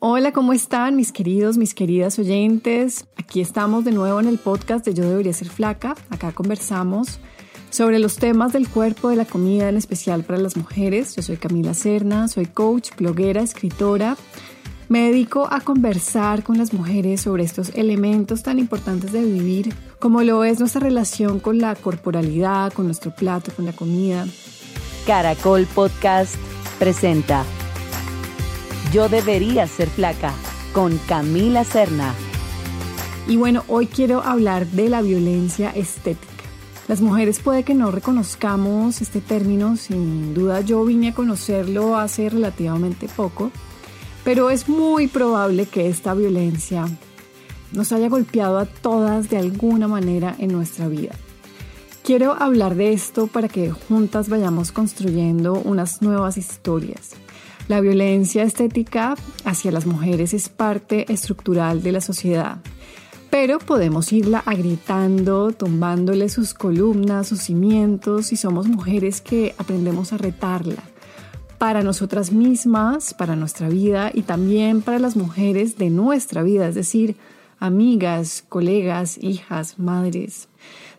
Hola, ¿cómo están mis queridos, mis queridas oyentes? Aquí estamos de nuevo en el podcast de Yo debería ser flaca. Acá conversamos sobre los temas del cuerpo, de la comida, en especial para las mujeres. Yo soy Camila Serna, soy coach, bloguera, escritora. Me dedico a conversar con las mujeres sobre estos elementos tan importantes de vivir, como lo es nuestra relación con la corporalidad, con nuestro plato, con la comida. Caracol Podcast presenta Yo debería ser flaca con Camila Serna. Y bueno, hoy quiero hablar de la violencia estética. Las mujeres puede que no reconozcamos este término, sin duda yo vine a conocerlo hace relativamente poco, pero es muy probable que esta violencia nos haya golpeado a todas de alguna manera en nuestra vida. Quiero hablar de esto para que juntas vayamos construyendo unas nuevas historias. La violencia estética hacia las mujeres es parte estructural de la sociedad, pero podemos irla agrietando, tumbándole sus columnas, sus cimientos, y somos mujeres que aprendemos a retarla para nosotras mismas, para nuestra vida y también para las mujeres de nuestra vida, es decir, amigas, colegas, hijas, madres.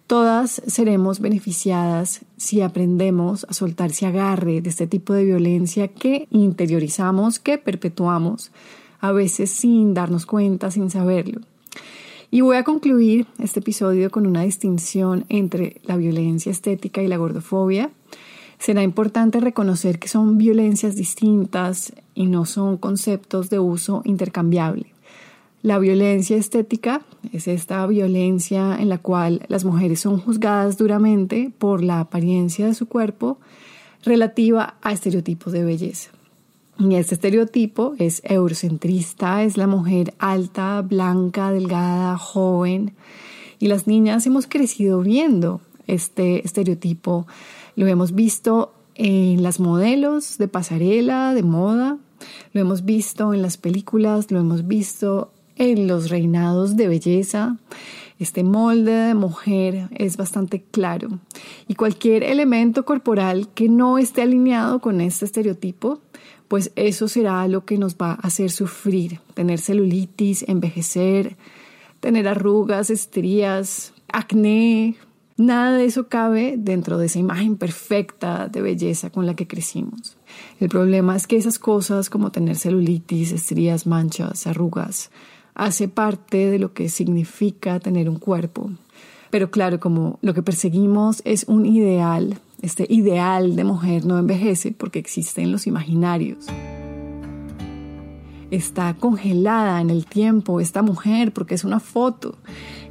Todas seremos beneficiadas si aprendemos a soltar ese agarre de este tipo de violencia que interiorizamos, que perpetuamos, a veces sin darnos cuenta, sin saberlo. Y voy a concluir este episodio con una distinción entre la violencia estética y la gordofobia. Será importante reconocer que son violencias distintas y no son conceptos de uso intercambiable. La violencia estética es esta violencia en la cual las mujeres son juzgadas duramente por la apariencia de su cuerpo relativa a estereotipos de belleza. Y este estereotipo es eurocentrista, es la mujer alta, blanca, delgada, joven. Y las niñas hemos crecido viendo este estereotipo. Lo hemos visto en las modelos de pasarela, de moda, lo hemos visto en las películas, lo hemos visto en los reinados de belleza. Este molde de mujer es bastante claro y cualquier elemento corporal que no esté alineado con este estereotipo, pues eso será lo que nos va a hacer sufrir, tener celulitis, envejecer, tener arrugas, estrías, acné. Nada de eso cabe dentro de esa imagen perfecta de belleza con la que crecimos. El problema es que esas cosas como tener celulitis, estrías, manchas, arrugas, hace parte de lo que significa tener un cuerpo. Pero claro, como lo que perseguimos es un ideal, este ideal de mujer no envejece porque existe en los imaginarios. Está congelada en el tiempo esta mujer porque es una foto,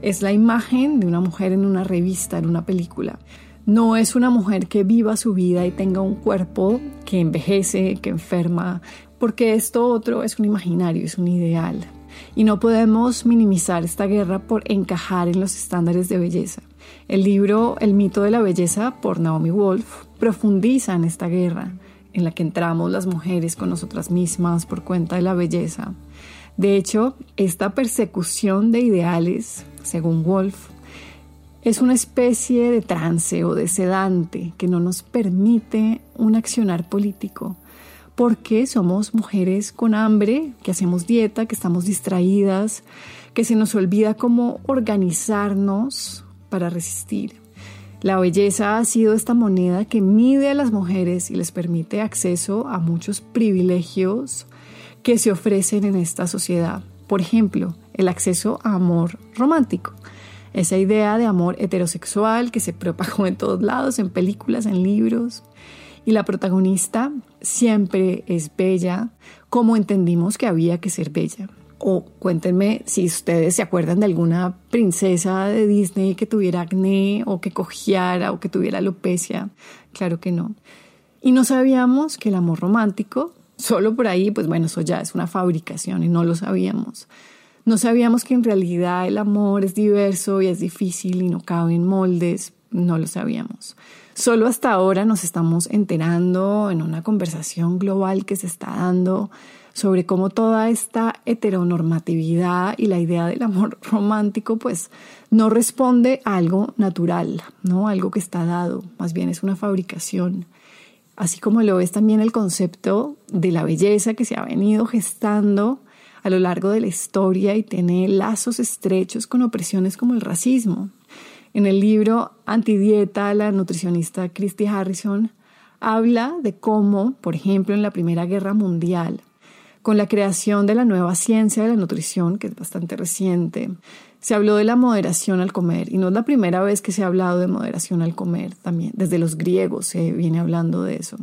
es la imagen de una mujer en una revista, en una película. No es una mujer que viva su vida y tenga un cuerpo que envejece, que enferma, porque esto otro es un imaginario, es un ideal y no podemos minimizar esta guerra por encajar en los estándares de belleza. El libro El mito de la belleza por Naomi Wolf profundiza en esta guerra en la que entramos las mujeres con nosotras mismas por cuenta de la belleza. De hecho, esta persecución de ideales, según Wolf, es una especie de trance o de sedante que no nos permite un accionar político, porque somos mujeres con hambre, que hacemos dieta, que estamos distraídas, que se nos olvida cómo organizarnos para resistir. La belleza ha sido esta moneda que mide a las mujeres y les permite acceso a muchos privilegios que se ofrecen en esta sociedad. Por ejemplo, el acceso a amor romántico. Esa idea de amor heterosexual que se propagó en todos lados, en películas, en libros y la protagonista siempre es bella como entendimos que había que ser bella. O cuéntenme si ustedes se acuerdan de alguna princesa de Disney que tuviera acné o que cogiera o que tuviera alopecia. Claro que no. Y no sabíamos que el amor romántico, solo por ahí, pues bueno, eso ya es una fabricación y no lo sabíamos. No sabíamos que en realidad el amor es diverso y es difícil y no cabe en moldes. No lo sabíamos. Solo hasta ahora nos estamos enterando en una conversación global que se está dando sobre cómo toda esta heteronormatividad y la idea del amor romántico pues no responde a algo natural, ¿no? Algo que está dado, más bien es una fabricación. Así como lo es también el concepto de la belleza que se ha venido gestando a lo largo de la historia y tiene lazos estrechos con opresiones como el racismo. En el libro Antidieta, la nutricionista Christy Harrison habla de cómo, por ejemplo, en la Primera Guerra Mundial, con la creación de la nueva ciencia de la nutrición, que es bastante reciente, se habló de la moderación al comer. Y no es la primera vez que se ha hablado de moderación al comer también, desde los griegos se viene hablando de eso.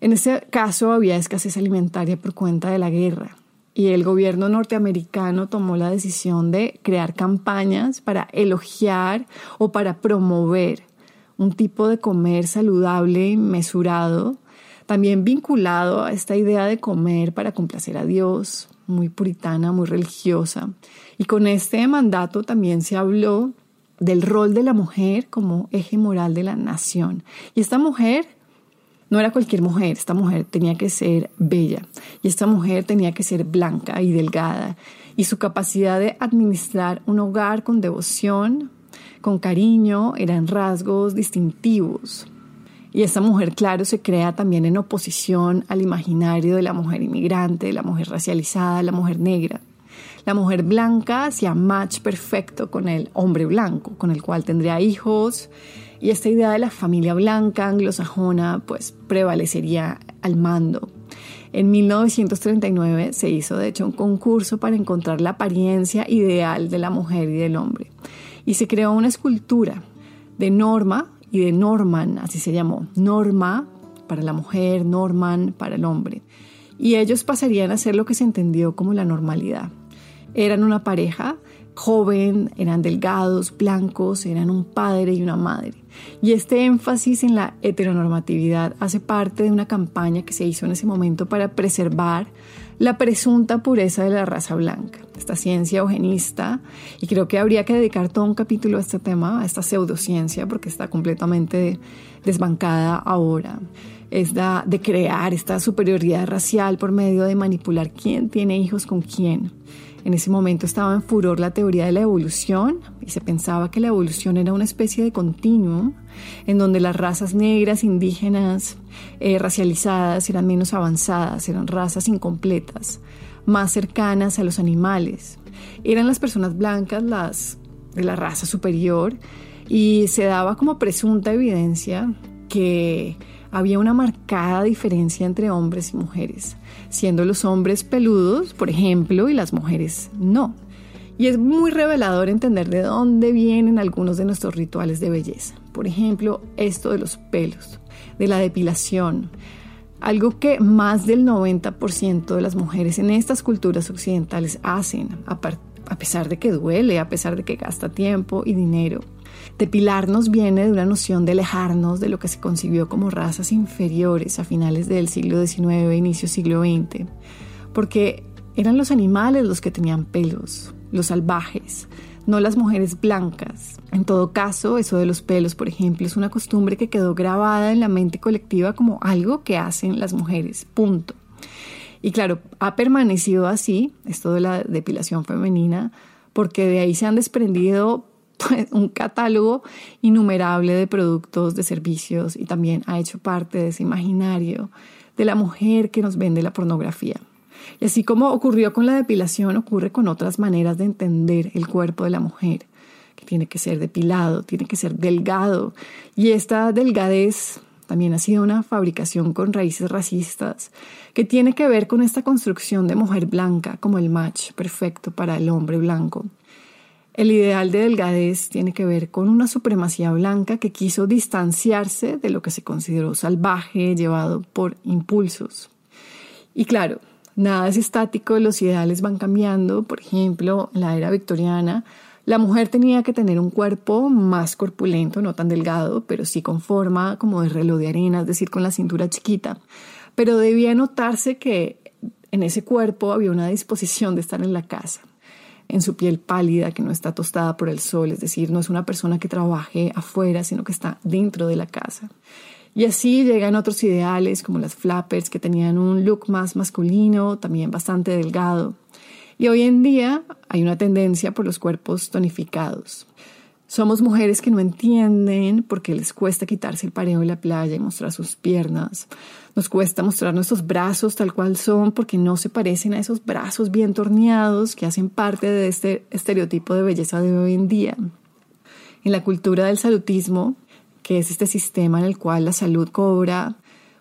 En ese caso había escasez alimentaria por cuenta de la guerra y el gobierno norteamericano tomó la decisión de crear campañas para elogiar o para promover un tipo de comer saludable, mesurado, también vinculado a esta idea de comer para complacer a Dios, muy puritana, muy religiosa. Y con este mandato también se habló del rol de la mujer como eje moral de la nación. Y esta mujer no era cualquier mujer, esta mujer tenía que ser bella y esta mujer tenía que ser blanca y delgada. Y su capacidad de administrar un hogar con devoción, con cariño, eran rasgos distintivos. Y esta mujer, claro, se crea también en oposición al imaginario de la mujer inmigrante, de la mujer racializada, la mujer negra. La mujer blanca hacía match perfecto con el hombre blanco, con el cual tendría hijos, y esta idea de la familia blanca anglosajona pues prevalecería al mando. En 1939 se hizo de hecho un concurso para encontrar la apariencia ideal de la mujer y del hombre y se creó una escultura de Norma y de Norman, así se llamó, Norma para la mujer, Norman para el hombre. Y ellos pasarían a ser lo que se entendió como la normalidad. Eran una pareja joven, eran delgados, blancos, eran un padre y una madre. Y este énfasis en la heteronormatividad hace parte de una campaña que se hizo en ese momento para preservar la presunta pureza de la raza blanca, esta ciencia eugenista, y creo que habría que dedicar todo un capítulo a este tema, a esta pseudociencia, porque está completamente desbancada ahora. Es de crear esta superioridad racial por medio de manipular quién tiene hijos con quién en ese momento estaba en furor la teoría de la evolución y se pensaba que la evolución era una especie de continuum en donde las razas negras, indígenas, eh, racializadas eran menos avanzadas, eran razas incompletas, más cercanas a los animales. Eran las personas blancas las de la raza superior y se daba como presunta evidencia que había una marcada diferencia entre hombres y mujeres, siendo los hombres peludos, por ejemplo, y las mujeres no. Y es muy revelador entender de dónde vienen algunos de nuestros rituales de belleza. Por ejemplo, esto de los pelos, de la depilación, algo que más del 90% de las mujeres en estas culturas occidentales hacen, a pesar de que duele, a pesar de que gasta tiempo y dinero. Depilarnos viene de una noción de alejarnos de lo que se concibió como razas inferiores a finales del siglo XIX, inicio siglo XX, porque eran los animales los que tenían pelos, los salvajes, no las mujeres blancas. En todo caso, eso de los pelos, por ejemplo, es una costumbre que quedó grabada en la mente colectiva como algo que hacen las mujeres, punto. Y claro, ha permanecido así, esto de la depilación femenina, porque de ahí se han desprendido pues, un catálogo innumerable de productos, de servicios y también ha hecho parte de ese imaginario de la mujer que nos vende la pornografía. Y así como ocurrió con la depilación, ocurre con otras maneras de entender el cuerpo de la mujer, que tiene que ser depilado, tiene que ser delgado. Y esta delgadez también ha sido una fabricación con raíces racistas, que tiene que ver con esta construcción de mujer blanca como el match perfecto para el hombre blanco. El ideal de delgadez tiene que ver con una supremacía blanca que quiso distanciarse de lo que se consideró salvaje, llevado por impulsos. Y claro, nada es estático, los ideales van cambiando. Por ejemplo, en la era victoriana, la mujer tenía que tener un cuerpo más corpulento, no tan delgado, pero sí con forma como de reloj de arena, es decir, con la cintura chiquita. Pero debía notarse que en ese cuerpo había una disposición de estar en la casa en su piel pálida, que no está tostada por el sol, es decir, no es una persona que trabaje afuera, sino que está dentro de la casa. Y así llegan otros ideales como las flappers, que tenían un look más masculino, también bastante delgado. Y hoy en día hay una tendencia por los cuerpos tonificados. Somos mujeres que no entienden por qué les cuesta quitarse el pareo de la playa y mostrar sus piernas. Nos cuesta mostrar nuestros brazos tal cual son porque no se parecen a esos brazos bien torneados que hacen parte de este estereotipo de belleza de hoy en día. En la cultura del salutismo, que es este sistema en el cual la salud cobra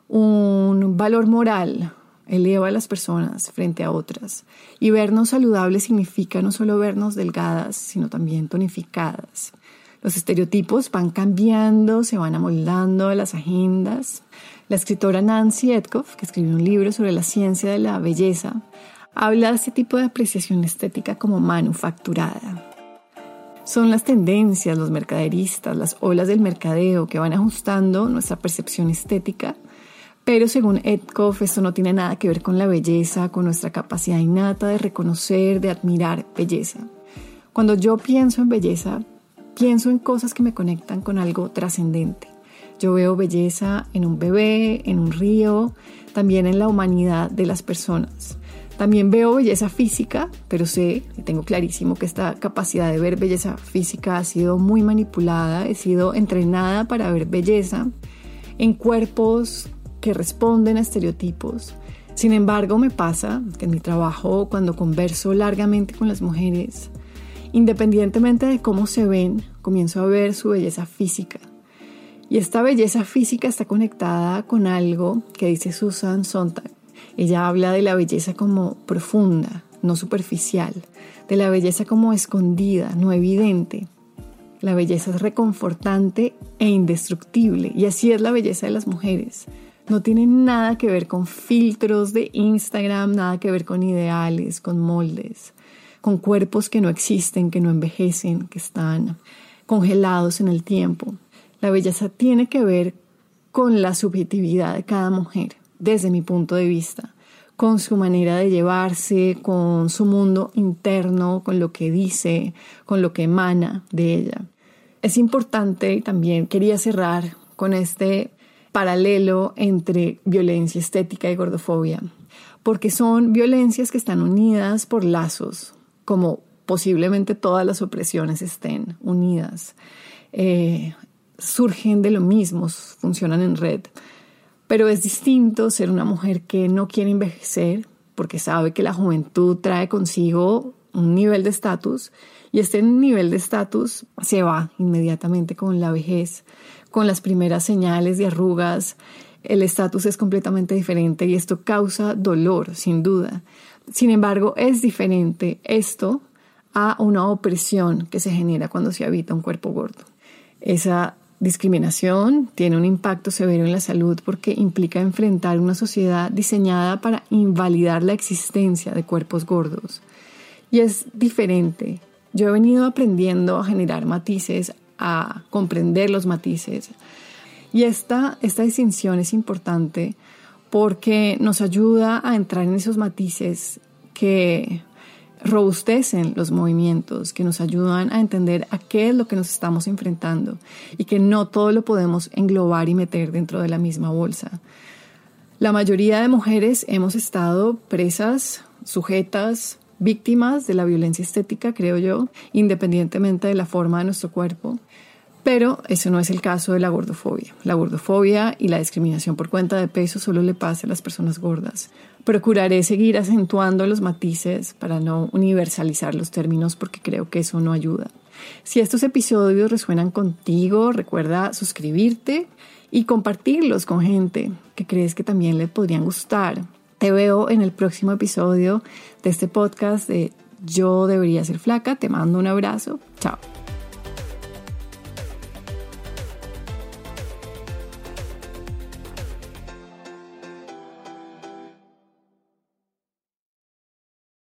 un valor moral, eleva a las personas frente a otras. Y vernos saludables significa no solo vernos delgadas, sino también tonificadas. Los estereotipos van cambiando, se van amoldando las agendas. La escritora Nancy Etkoff, que escribió un libro sobre la ciencia de la belleza, habla de este tipo de apreciación estética como manufacturada. Son las tendencias, los mercaderistas, las olas del mercadeo que van ajustando nuestra percepción estética, pero según Etkoff esto no tiene nada que ver con la belleza, con nuestra capacidad innata de reconocer, de admirar belleza. Cuando yo pienso en belleza, Pienso en cosas que me conectan con algo trascendente. Yo veo belleza en un bebé, en un río, también en la humanidad de las personas. También veo belleza física, pero sé y tengo clarísimo que esta capacidad de ver belleza física ha sido muy manipulada, he sido entrenada para ver belleza en cuerpos que responden a estereotipos. Sin embargo, me pasa que en mi trabajo, cuando converso largamente con las mujeres, Independientemente de cómo se ven, comienzo a ver su belleza física. Y esta belleza física está conectada con algo que dice Susan Sontag. Ella habla de la belleza como profunda, no superficial, de la belleza como escondida, no evidente. La belleza es reconfortante e indestructible, y así es la belleza de las mujeres. No tiene nada que ver con filtros de Instagram, nada que ver con ideales, con moldes con cuerpos que no existen, que no envejecen, que están congelados en el tiempo. La belleza tiene que ver con la subjetividad de cada mujer, desde mi punto de vista, con su manera de llevarse, con su mundo interno, con lo que dice, con lo que emana de ella. Es importante y también quería cerrar con este paralelo entre violencia estética y gordofobia, porque son violencias que están unidas por lazos como posiblemente todas las opresiones estén unidas, eh, surgen de lo mismo, funcionan en red. Pero es distinto ser una mujer que no quiere envejecer porque sabe que la juventud trae consigo un nivel de estatus y este nivel de estatus se va inmediatamente con la vejez, con las primeras señales de arrugas. El estatus es completamente diferente y esto causa dolor, sin duda. Sin embargo, es diferente esto a una opresión que se genera cuando se habita un cuerpo gordo. Esa discriminación tiene un impacto severo en la salud porque implica enfrentar una sociedad diseñada para invalidar la existencia de cuerpos gordos. Y es diferente. Yo he venido aprendiendo a generar matices, a comprender los matices. Y esta, esta distinción es importante porque nos ayuda a entrar en esos matices que robustecen los movimientos, que nos ayudan a entender a qué es lo que nos estamos enfrentando y que no todo lo podemos englobar y meter dentro de la misma bolsa. La mayoría de mujeres hemos estado presas, sujetas, víctimas de la violencia estética, creo yo, independientemente de la forma de nuestro cuerpo. Pero eso no es el caso de la gordofobia. La gordofobia y la discriminación por cuenta de peso solo le pasa a las personas gordas. Procuraré seguir acentuando los matices para no universalizar los términos porque creo que eso no ayuda. Si estos episodios resuenan contigo, recuerda suscribirte y compartirlos con gente que crees que también le podrían gustar. Te veo en el próximo episodio de este podcast de Yo debería ser flaca. Te mando un abrazo. Chao.